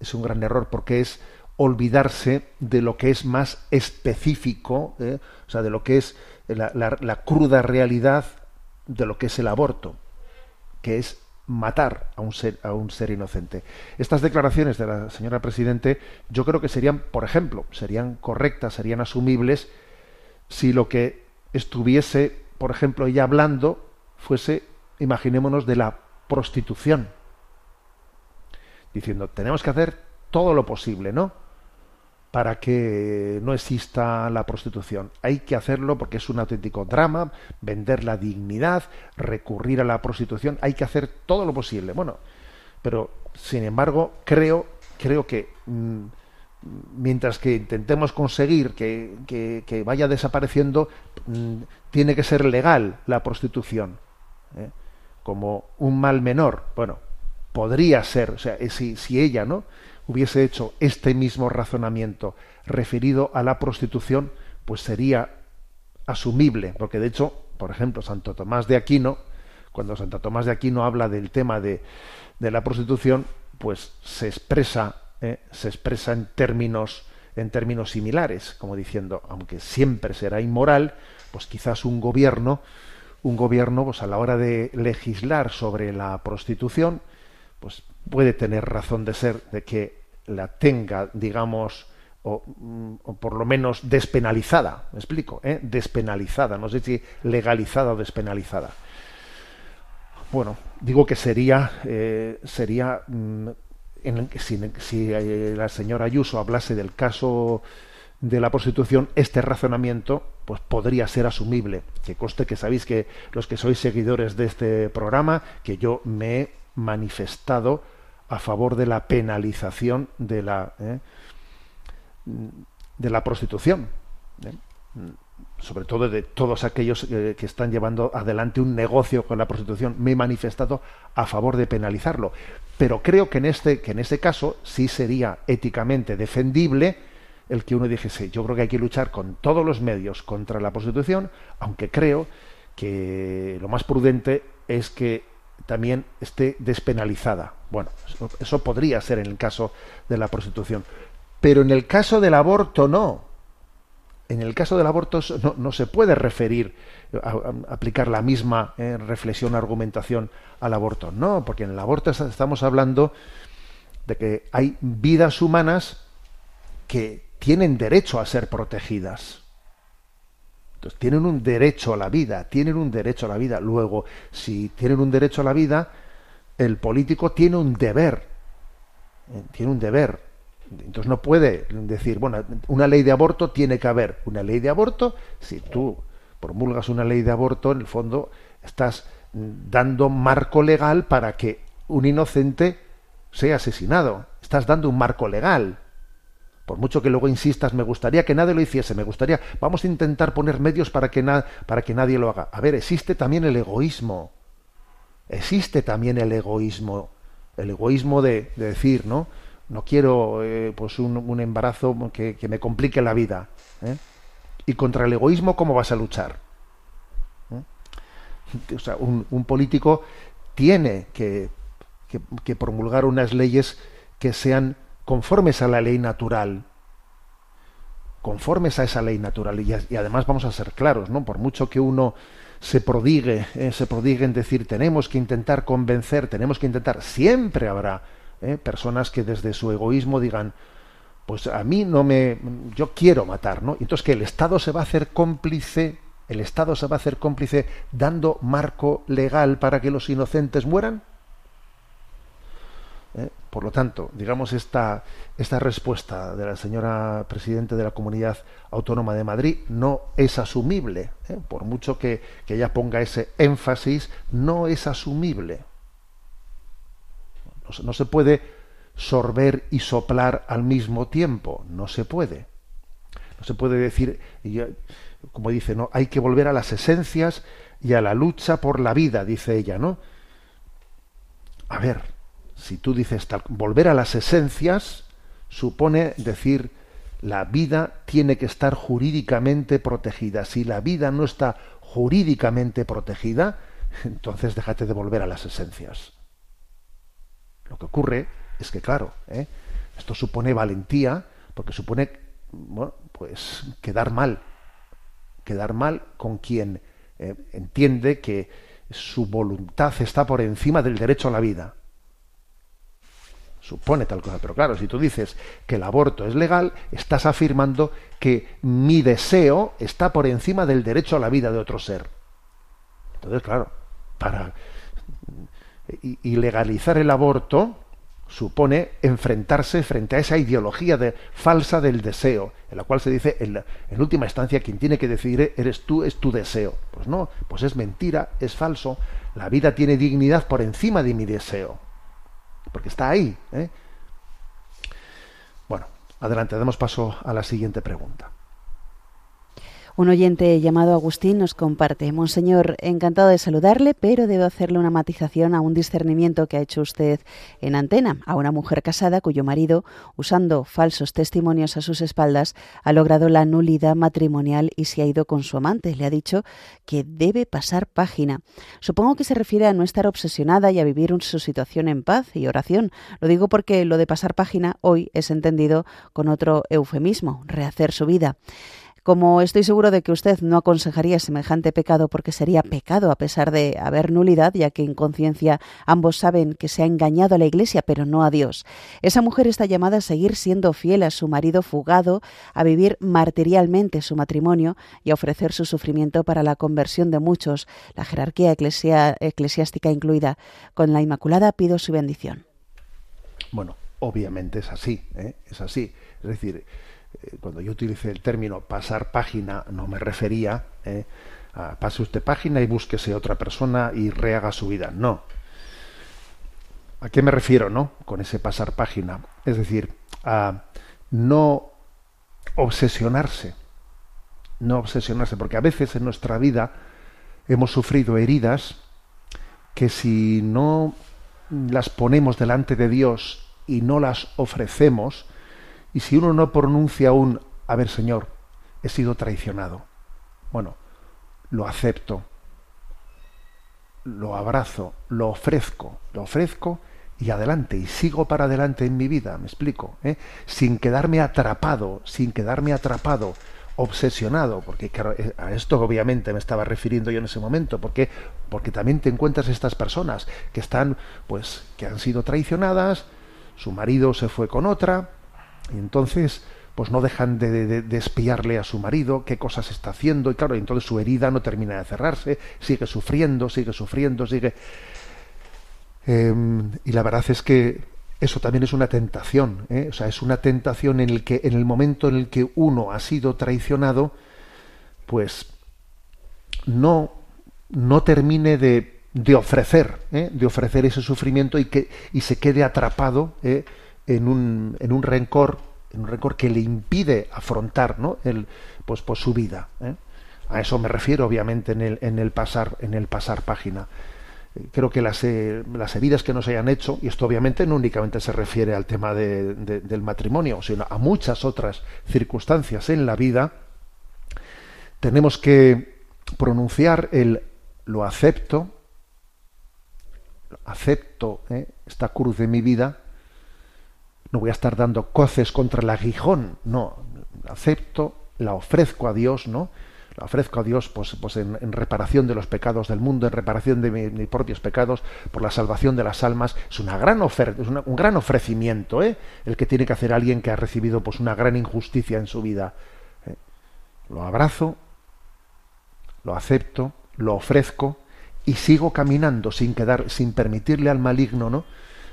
S1: Es un gran error porque es olvidarse de lo que es más específico, eh, o sea, de lo que es la, cruda realidad de lo que es el aborto, que es matar a un ser a un ser inocente. Estas declaraciones de la señora presidente, yo creo que serían, por ejemplo, serían correctas, serían asumibles si lo que estuviese, por ejemplo, ella hablando fuese, imaginémonos, de la prostitución. Diciendo, tenemos que hacer todo lo posible, ¿no? Para que no exista la prostitución. Hay que hacerlo porque es un auténtico drama, vender la dignidad, recurrir a la prostitución, hay que hacer todo lo posible. Bueno, pero sin embargo, creo, creo que mm, mientras que intentemos conseguir que, vaya desapareciendo, mm, tiene que ser legal la prostitución. ¿eh? Como un mal menor. Bueno, podría ser, o sea, si, si ella no hubiese hecho este mismo razonamiento referido a la prostitución, pues sería asumible, porque de hecho, por ejemplo, Santo Tomás de Aquino, cuando Santo Tomás de Aquino habla del tema de, de la prostitución, pues se expresa eh, se expresa en términos en términos similares, como diciendo, aunque siempre será inmoral, pues quizás un gobierno, un gobierno, pues a la hora de legislar sobre la prostitución, pues puede tener razón de ser de que la tenga, digamos, o, mm, por lo menos despenalizada, me explico, ¿eh? despenalizada, no sé si legalizada o despenalizada. Bueno, digo que sería, eh, sería mm, en si, eh, la señora Ayuso hablase del caso de la prostitución, este razonamiento pues podría ser asumible. Que coste que sabéis que los que sois seguidores de este programa, que yo me he manifestado a favor de la penalización de la eh, de la prostitución. ¿eh? sobre todo de todos aquellos que están llevando adelante un negocio con la prostitución, me he manifestado a favor de penalizarlo. Pero creo que en este, que en este caso sí sería éticamente defendible el que uno dijese, yo creo que hay que luchar con todos los medios contra la prostitución, aunque creo que lo más prudente es que también esté despenalizada. Bueno, eso podría ser en el caso de la prostitución. Pero en el caso del aborto no en el caso del aborto no, se puede referir, aplicar la misma eh, reflexión, argumentación al aborto. No, porque en el aborto estamos hablando de que hay vidas humanas que tienen derecho a ser protegidas. Tienen un derecho a la vida, tienen un derecho a la vida. Luego, si tienen un derecho a la vida, el político tiene un deber, eh, tiene un deber entonces no puede decir, bueno, una ley de aborto tiene que haber. Una ley de aborto, si tú promulgas una ley de aborto, en el fondo estás dando marco legal para que un inocente sea asesinado. Estás dando un marco legal. Por mucho que luego insistas, me gustaría que nadie lo hiciese, me gustaría, vamos a intentar poner medios para que, para que nadie lo haga. A ver, existe también el egoísmo. Existe también el egoísmo. El egoísmo de, de decir, ¿no? no quiero eh, pues un, embarazo que, me complique la vida. ¿eh? Y contra el egoísmo, ¿cómo vas a luchar? ¿Eh? O sea, un, político tiene que, que, promulgar unas leyes que sean conformes a la ley natural, conformes a esa ley natural. Y, además vamos a ser claros, ¿no? Por mucho que uno se prodigue, se prodigue en decir tenemos que intentar convencer, tenemos que intentar, siempre habrá ¿eh? personas que desde su egoísmo digan, pues a mí no me, yo quiero matar, ¿no? Entonces que el Estado se va a hacer cómplice, el Estado se va a hacer cómplice dando marco legal para que los inocentes mueran. ¿Eh? Por lo tanto, digamos esta, esta respuesta de la señora presidenta de la Comunidad Autónoma de Madrid no es asumible, ¿eh? por mucho que, que ella ponga ese énfasis, no es asumible. No, se puede sorber y soplar al mismo tiempo. No se puede. No se puede decir, como dice, no, hay que volver a las esencias y a la lucha por la vida, dice ella, ¿no? A ver, si tú dices volver a las esencias supone decir la vida tiene que estar jurídicamente protegida. Si la vida no está jurídicamente protegida, entonces déjate de volver a las esencias. Lo que ocurre es que, claro, ¿eh? esto supone valentía, porque supone, pues quedar mal, quedar mal con quien eh, entiende que su voluntad está por encima del derecho a la vida. Supone tal cosa, pero claro, si tú dices que el aborto es legal, estás afirmando que mi deseo está por encima del derecho a la vida de otro ser. Entonces, claro, para ilegalizar el aborto supone enfrentarse frente a esa ideología de, falsa del deseo, en la cual se dice, en, en última instancia, quien tiene que decidir eres tú, es tu deseo. Pues no, pues es mentira, es falso. La vida tiene dignidad por encima de mi deseo, porque está ahí. ¿eh? Bueno, adelante, damos paso a la siguiente pregunta.
S3: Un oyente llamado Agustín nos comparte, Monseñor, encantado de saludarle, pero debo hacerle una matización a un discernimiento que ha hecho usted en antena, a una mujer casada cuyo marido, usando falsos testimonios a sus espaldas, ha logrado la nulidad matrimonial y se ha ido con su amante. Le ha dicho que debe pasar página. Supongo que se refiere a no estar obsesionada y a vivir su situación en paz y oración. Lo digo porque lo de pasar página hoy es entendido con otro eufemismo, rehacer su vida. Como estoy seguro de que usted no aconsejaría semejante pecado porque sería pecado a pesar de haber nulidad, ya que en conciencia ambos saben que se ha engañado a la Iglesia, pero no a Dios. Esa mujer está llamada a seguir siendo fiel a su marido fugado, a vivir martirialmente su matrimonio y a ofrecer su sufrimiento para la conversión de muchos, la jerarquía eclesiástica incluida. Con la Inmaculada pido su bendición.
S1: Bueno, obviamente es así, ¿eh? es así. Es decir, cuando yo utilicé el término pasar página, no me refería eh, a pase usted página y búsquese otra persona y rehaga su vida. No. ¿A qué me refiero, no? Con ese pasar página. Es decir, a no obsesionarse. No obsesionarse, porque a veces en nuestra vida hemos sufrido heridas que si no las ponemos delante de Dios y no las ofrecemos, y si uno no pronuncia un, a ver Señor, he sido traicionado, bueno, lo acepto, lo abrazo, lo ofrezco, lo ofrezco y adelante, y sigo para adelante en mi vida, me explico, ¿eh? sin quedarme atrapado, sin quedarme atrapado, obsesionado, porque eh, a esto obviamente me estaba refiriendo yo en ese momento, porque porque también te encuentras estas personas que están, pues, que han sido traicionadas, su marido se fue con otra, y entonces, pues no dejan de, espiarle a su marido qué cosas está haciendo, y claro, entonces su herida no termina de cerrarse, sigue sufriendo, sigue sufriendo, sigue... Em, y la verdad es que eso también es una tentación, ¿eh? o sea, es una tentación en el que en el momento en el que uno ha sido traicionado, pues no, no termine de, de ofrecer, ¿eh? de ofrecer ese sufrimiento y que y se quede atrapado ¿eh? En un, en un rencor, en un rencor que le impide afrontar ¿no? el, pues, pues su vida. ¿eh? A eso me refiero, obviamente, en el, en el pasar, en el pasar página. Eh, creo que las, eh, las heridas que nos hayan hecho, y esto obviamente no únicamente se refiere al tema de, del matrimonio, sino a muchas otras circunstancias en la vida, tenemos que pronunciar el lo acepto, acepto esta cruz de mi vida, no voy a estar dando coces contra el aguijón, no, acepto, la ofrezco a Dios, ¿no? La ofrezco a Dios pues, pues en, reparación de los pecados del mundo, en reparación de mis propios pecados, por la salvación de las almas. Es una gran oferta, es un gran ofrecimiento, ¿eh? el que tiene que hacer alguien que ha recibido pues una gran injusticia en su vida. ¿eh? Lo abrazo, lo acepto, lo ofrezco y sigo caminando sin quedar, sin permitirle al maligno, ¿no?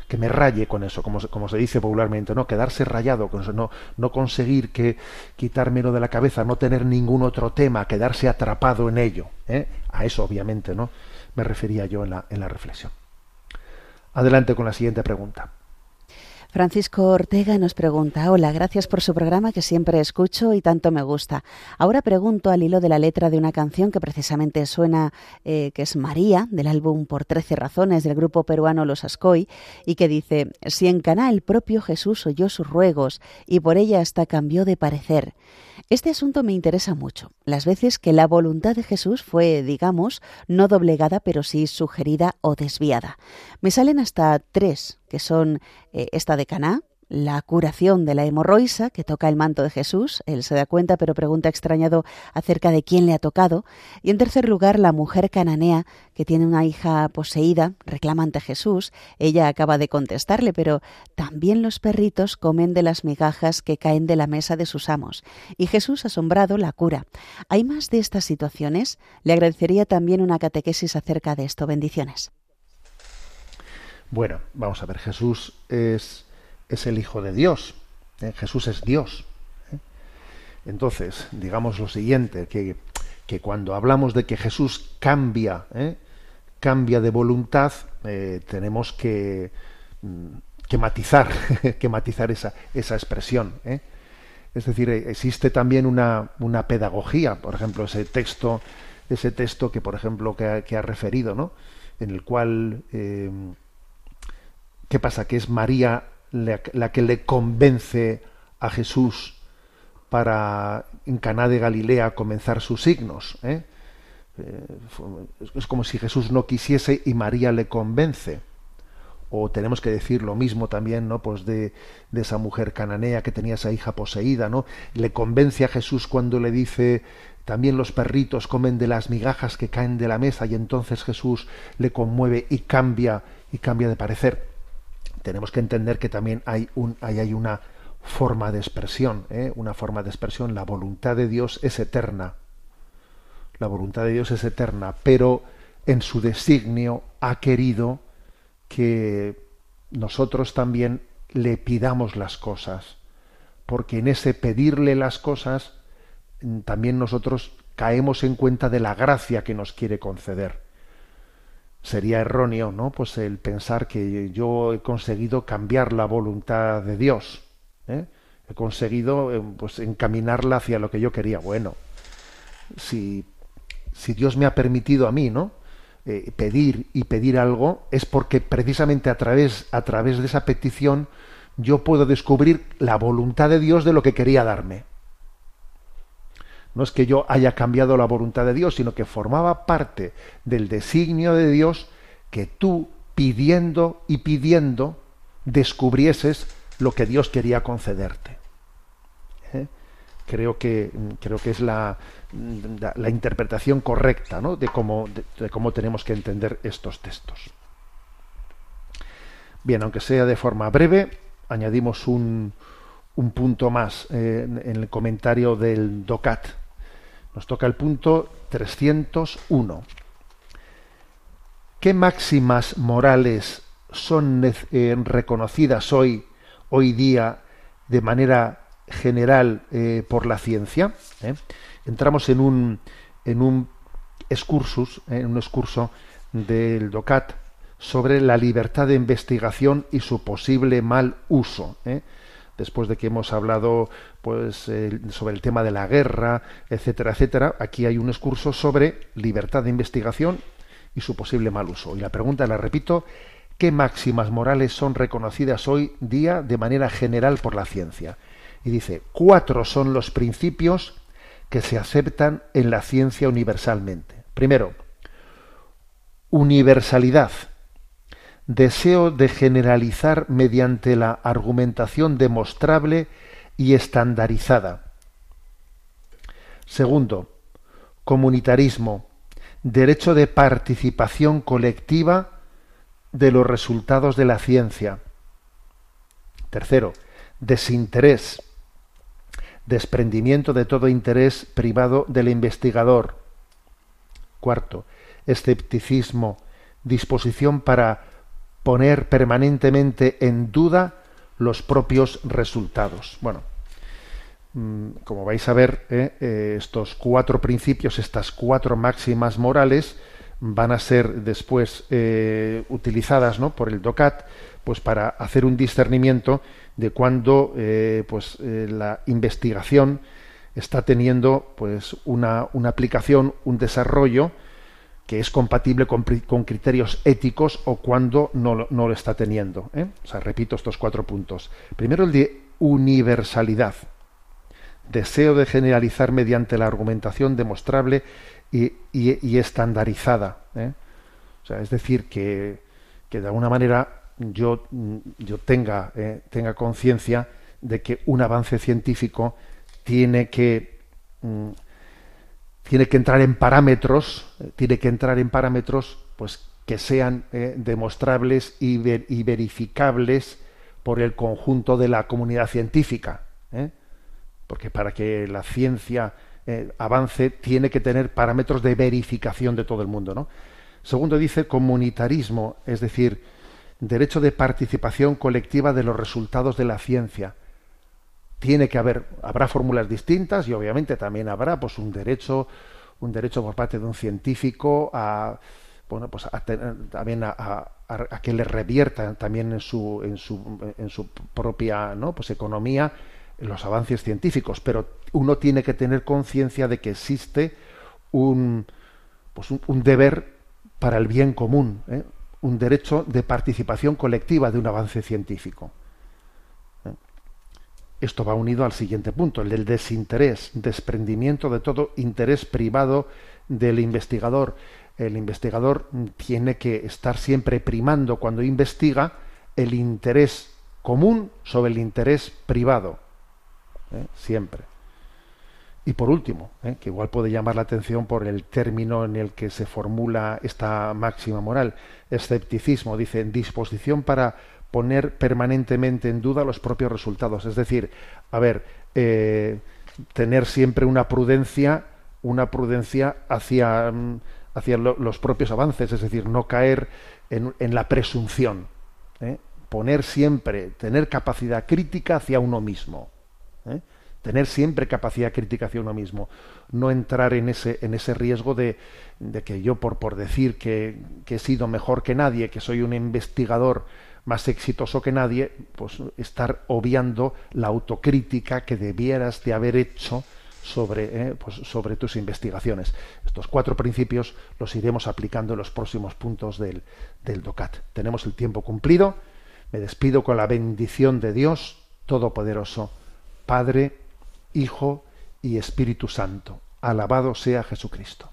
S1: Que me raye con eso, como, como se dice popularmente, ¿no? Quedarse rayado con eso, no, no conseguir que quitármelo de la cabeza, no tener ningún otro tema, quedarse atrapado en ello. ¿eh? A eso, obviamente, ¿no? Me refería yo en la, en la reflexión. Adelante con la siguiente pregunta.
S3: Francisco Ortega nos pregunta, hola, gracias por su programa que siempre escucho y tanto me gusta. Ahora pregunto al hilo de la letra de una canción que precisamente suena, eh, que es María, del álbum Por Trece Razones del grupo peruano Los Ascoy, y que dice, si en Caná el propio Jesús oyó sus ruegos y por ella hasta cambió de parecer. Este asunto me interesa mucho, las veces que la voluntad de Jesús fue, digamos, no doblegada, pero sí sugerida o desviada. Me salen hasta tres, que son eh, esta de Caná, la curación de la hemorroisa, que toca el manto de Jesús. Él se da cuenta, pero pregunta extrañado acerca de quién le ha tocado. Y en tercer lugar, la mujer cananea, que tiene una hija poseída, reclama ante Jesús. Ella acaba de contestarle, pero también los perritos comen de las migajas que caen de la mesa de sus amos. Y Jesús, asombrado, la cura. ¿Hay más de estas situaciones? Le agradecería también una catequesis acerca de esto. Bendiciones.
S1: Bueno, vamos a ver, Jesús es es el Hijo de Dios. ¿eh? Jesús es Dios. ¿eh? Entonces, digamos lo siguiente, que, que, cuando hablamos de que Jesús cambia, ¿eh? cambia de voluntad, tenemos que, mm, que matizar, que matizar esa, esa expresión. Es decir, existe también una, una, pedagogía, por ejemplo, ese texto, ese texto que, por ejemplo, que ha, que ha referido, ¿no? En el cual, ¿qué pasa? Que es María la, que le convence a Jesús para en Caná de Galilea comenzar sus signos. ¿eh? Eh, es como si Jesús no quisiese y María le convence. O tenemos que decir lo mismo también, ¿no? Pues de, de, esa mujer cananea que tenía esa hija poseída, ¿no? Le convence a Jesús cuando le dice también los perritos comen de las migajas que caen de la mesa y entonces Jesús le conmueve y cambia y cambia de parecer tenemos que entender que también hay, hay una forma de expresión, ¿eh? una forma de expresión. La voluntad de Dios es eterna. La voluntad de Dios es eterna, pero en su designio ha querido que nosotros también le pidamos las cosas, porque en ese pedirle las cosas mm, también nosotros caemos en cuenta de la gracia que nos quiere conceder sería erróneo, ¿no? Pues el pensar que yo he conseguido cambiar la voluntad de Dios, ¿eh? he conseguido eh, pues encaminarla hacia lo que yo quería. Bueno, si, si Dios me ha permitido a mí, ¿no? Eh, pedir y pedir algo es porque precisamente a través a través de esa petición yo puedo descubrir la voluntad de Dios de lo que quería darme. No es que yo haya cambiado la voluntad de Dios, sino que formaba parte del designio de Dios que tú, pidiendo y pidiendo, descubrieses lo que Dios quería concederte. ¿Eh? Creo, que, creo que es la, la, interpretación correcta ¿no? de, cómo, de, cómo tenemos que entender estos textos. Bien, aunque sea de forma breve, añadimos un, un punto más eh, en el comentario del DOCAT, nos toca el punto 301. ¿Qué máximas morales son eh, reconocidas hoy, hoy día, de manera general eh, por la ciencia? ¿Eh? Entramos en un, en un excursus, en un excurso del DOCAT sobre la libertad de investigación y su posible mal uso después de que hemos hablado pues sobre el tema de la guerra, etcétera, etcétera, aquí hay un excurso sobre libertad de investigación y su posible mal uso. Y la pregunta la repito, ¿qué máximas morales son reconocidas hoy día de manera general por la ciencia? Y dice, cuatro son los principios que se aceptan en la ciencia universalmente. Primero, universalidad deseo de generalizar mediante la argumentación demostrable y estandarizada. Segundo, comunitarismo, derecho de participación colectiva de los resultados de la ciencia. Tercero, desinterés, desprendimiento de todo interés privado del investigador. Cuarto, escepticismo, disposición para poner permanentemente en duda los propios resultados. Bueno, mm, como vais a ver, eh, eh, estos cuatro principios, estas cuatro máximas morales, van a ser después eh, utilizadas ¿no? por el DOCAT pues para hacer un discernimiento de cuando pues, la investigación está teniendo pues, una, una aplicación, un desarrollo que es compatible con, criterios éticos o cuando no, lo está teniendo. ¿eh? O sea, repito estos cuatro puntos. Primero el de universalidad. Deseo de generalizar mediante la argumentación demostrable y, estandarizada. ¿eh? O sea, es decir, que, que, de alguna manera yo, yo tenga, eh, tenga conciencia de que un avance científico tiene que mm, tiene que entrar en parámetros, eh, tiene que entrar en parámetros pues que sean eh, demostrables y, verificables por el conjunto de la comunidad científica. Porque para que la ciencia avance tiene que tener parámetros de verificación de todo el mundo. ¿no? Segundo dice comunitarismo, es decir, derecho de participación colectiva de los resultados de la ciencia. Tiene que haber, habrá fórmulas distintas y obviamente también habrá pues un derecho, un derecho por parte de un científico a bueno pues también a, que le revierta también en su, en su, en su propia ¿no? pues economía los avances científicos, pero uno tiene que tener conciencia de que existe un, pues un, deber para el bien común, ¿eh? un derecho de participación colectiva de un avance científico. Esto va unido al siguiente punto, el del desinterés, desprendimiento de todo interés privado del investigador. El investigador tiene que estar siempre primando cuando investiga el interés común sobre el interés privado. ¿eh? Siempre. Y por último, ¿eh? que igual puede llamar la atención por el término en el que se formula esta máxima moral, escepticismo, dice, disposición para poner permanentemente en duda los propios resultados. Es decir, a ver, eh, tener siempre una prudencia, una prudencia hacia, mm, hacia los propios avances, es decir, no caer en, en la presunción. ¿eh? Poner siempre, tener capacidad crítica hacia uno mismo. ¿eh? tener siempre capacidad crítica hacia uno mismo, no entrar en ese, en ese riesgo de, de que yo por, por decir que, que, he sido mejor que nadie, que soy un investigador más exitoso que nadie, pues estar obviando la autocrítica que debieras de haber hecho sobre, eh, pues sobre tus investigaciones. Estos cuatro principios los iremos aplicando en los próximos puntos del, del DOCAT. Tenemos el tiempo cumplido. Me despido con la bendición de Dios Todopoderoso, Padre, Hijo y Espíritu Santo. Alabado sea Jesucristo.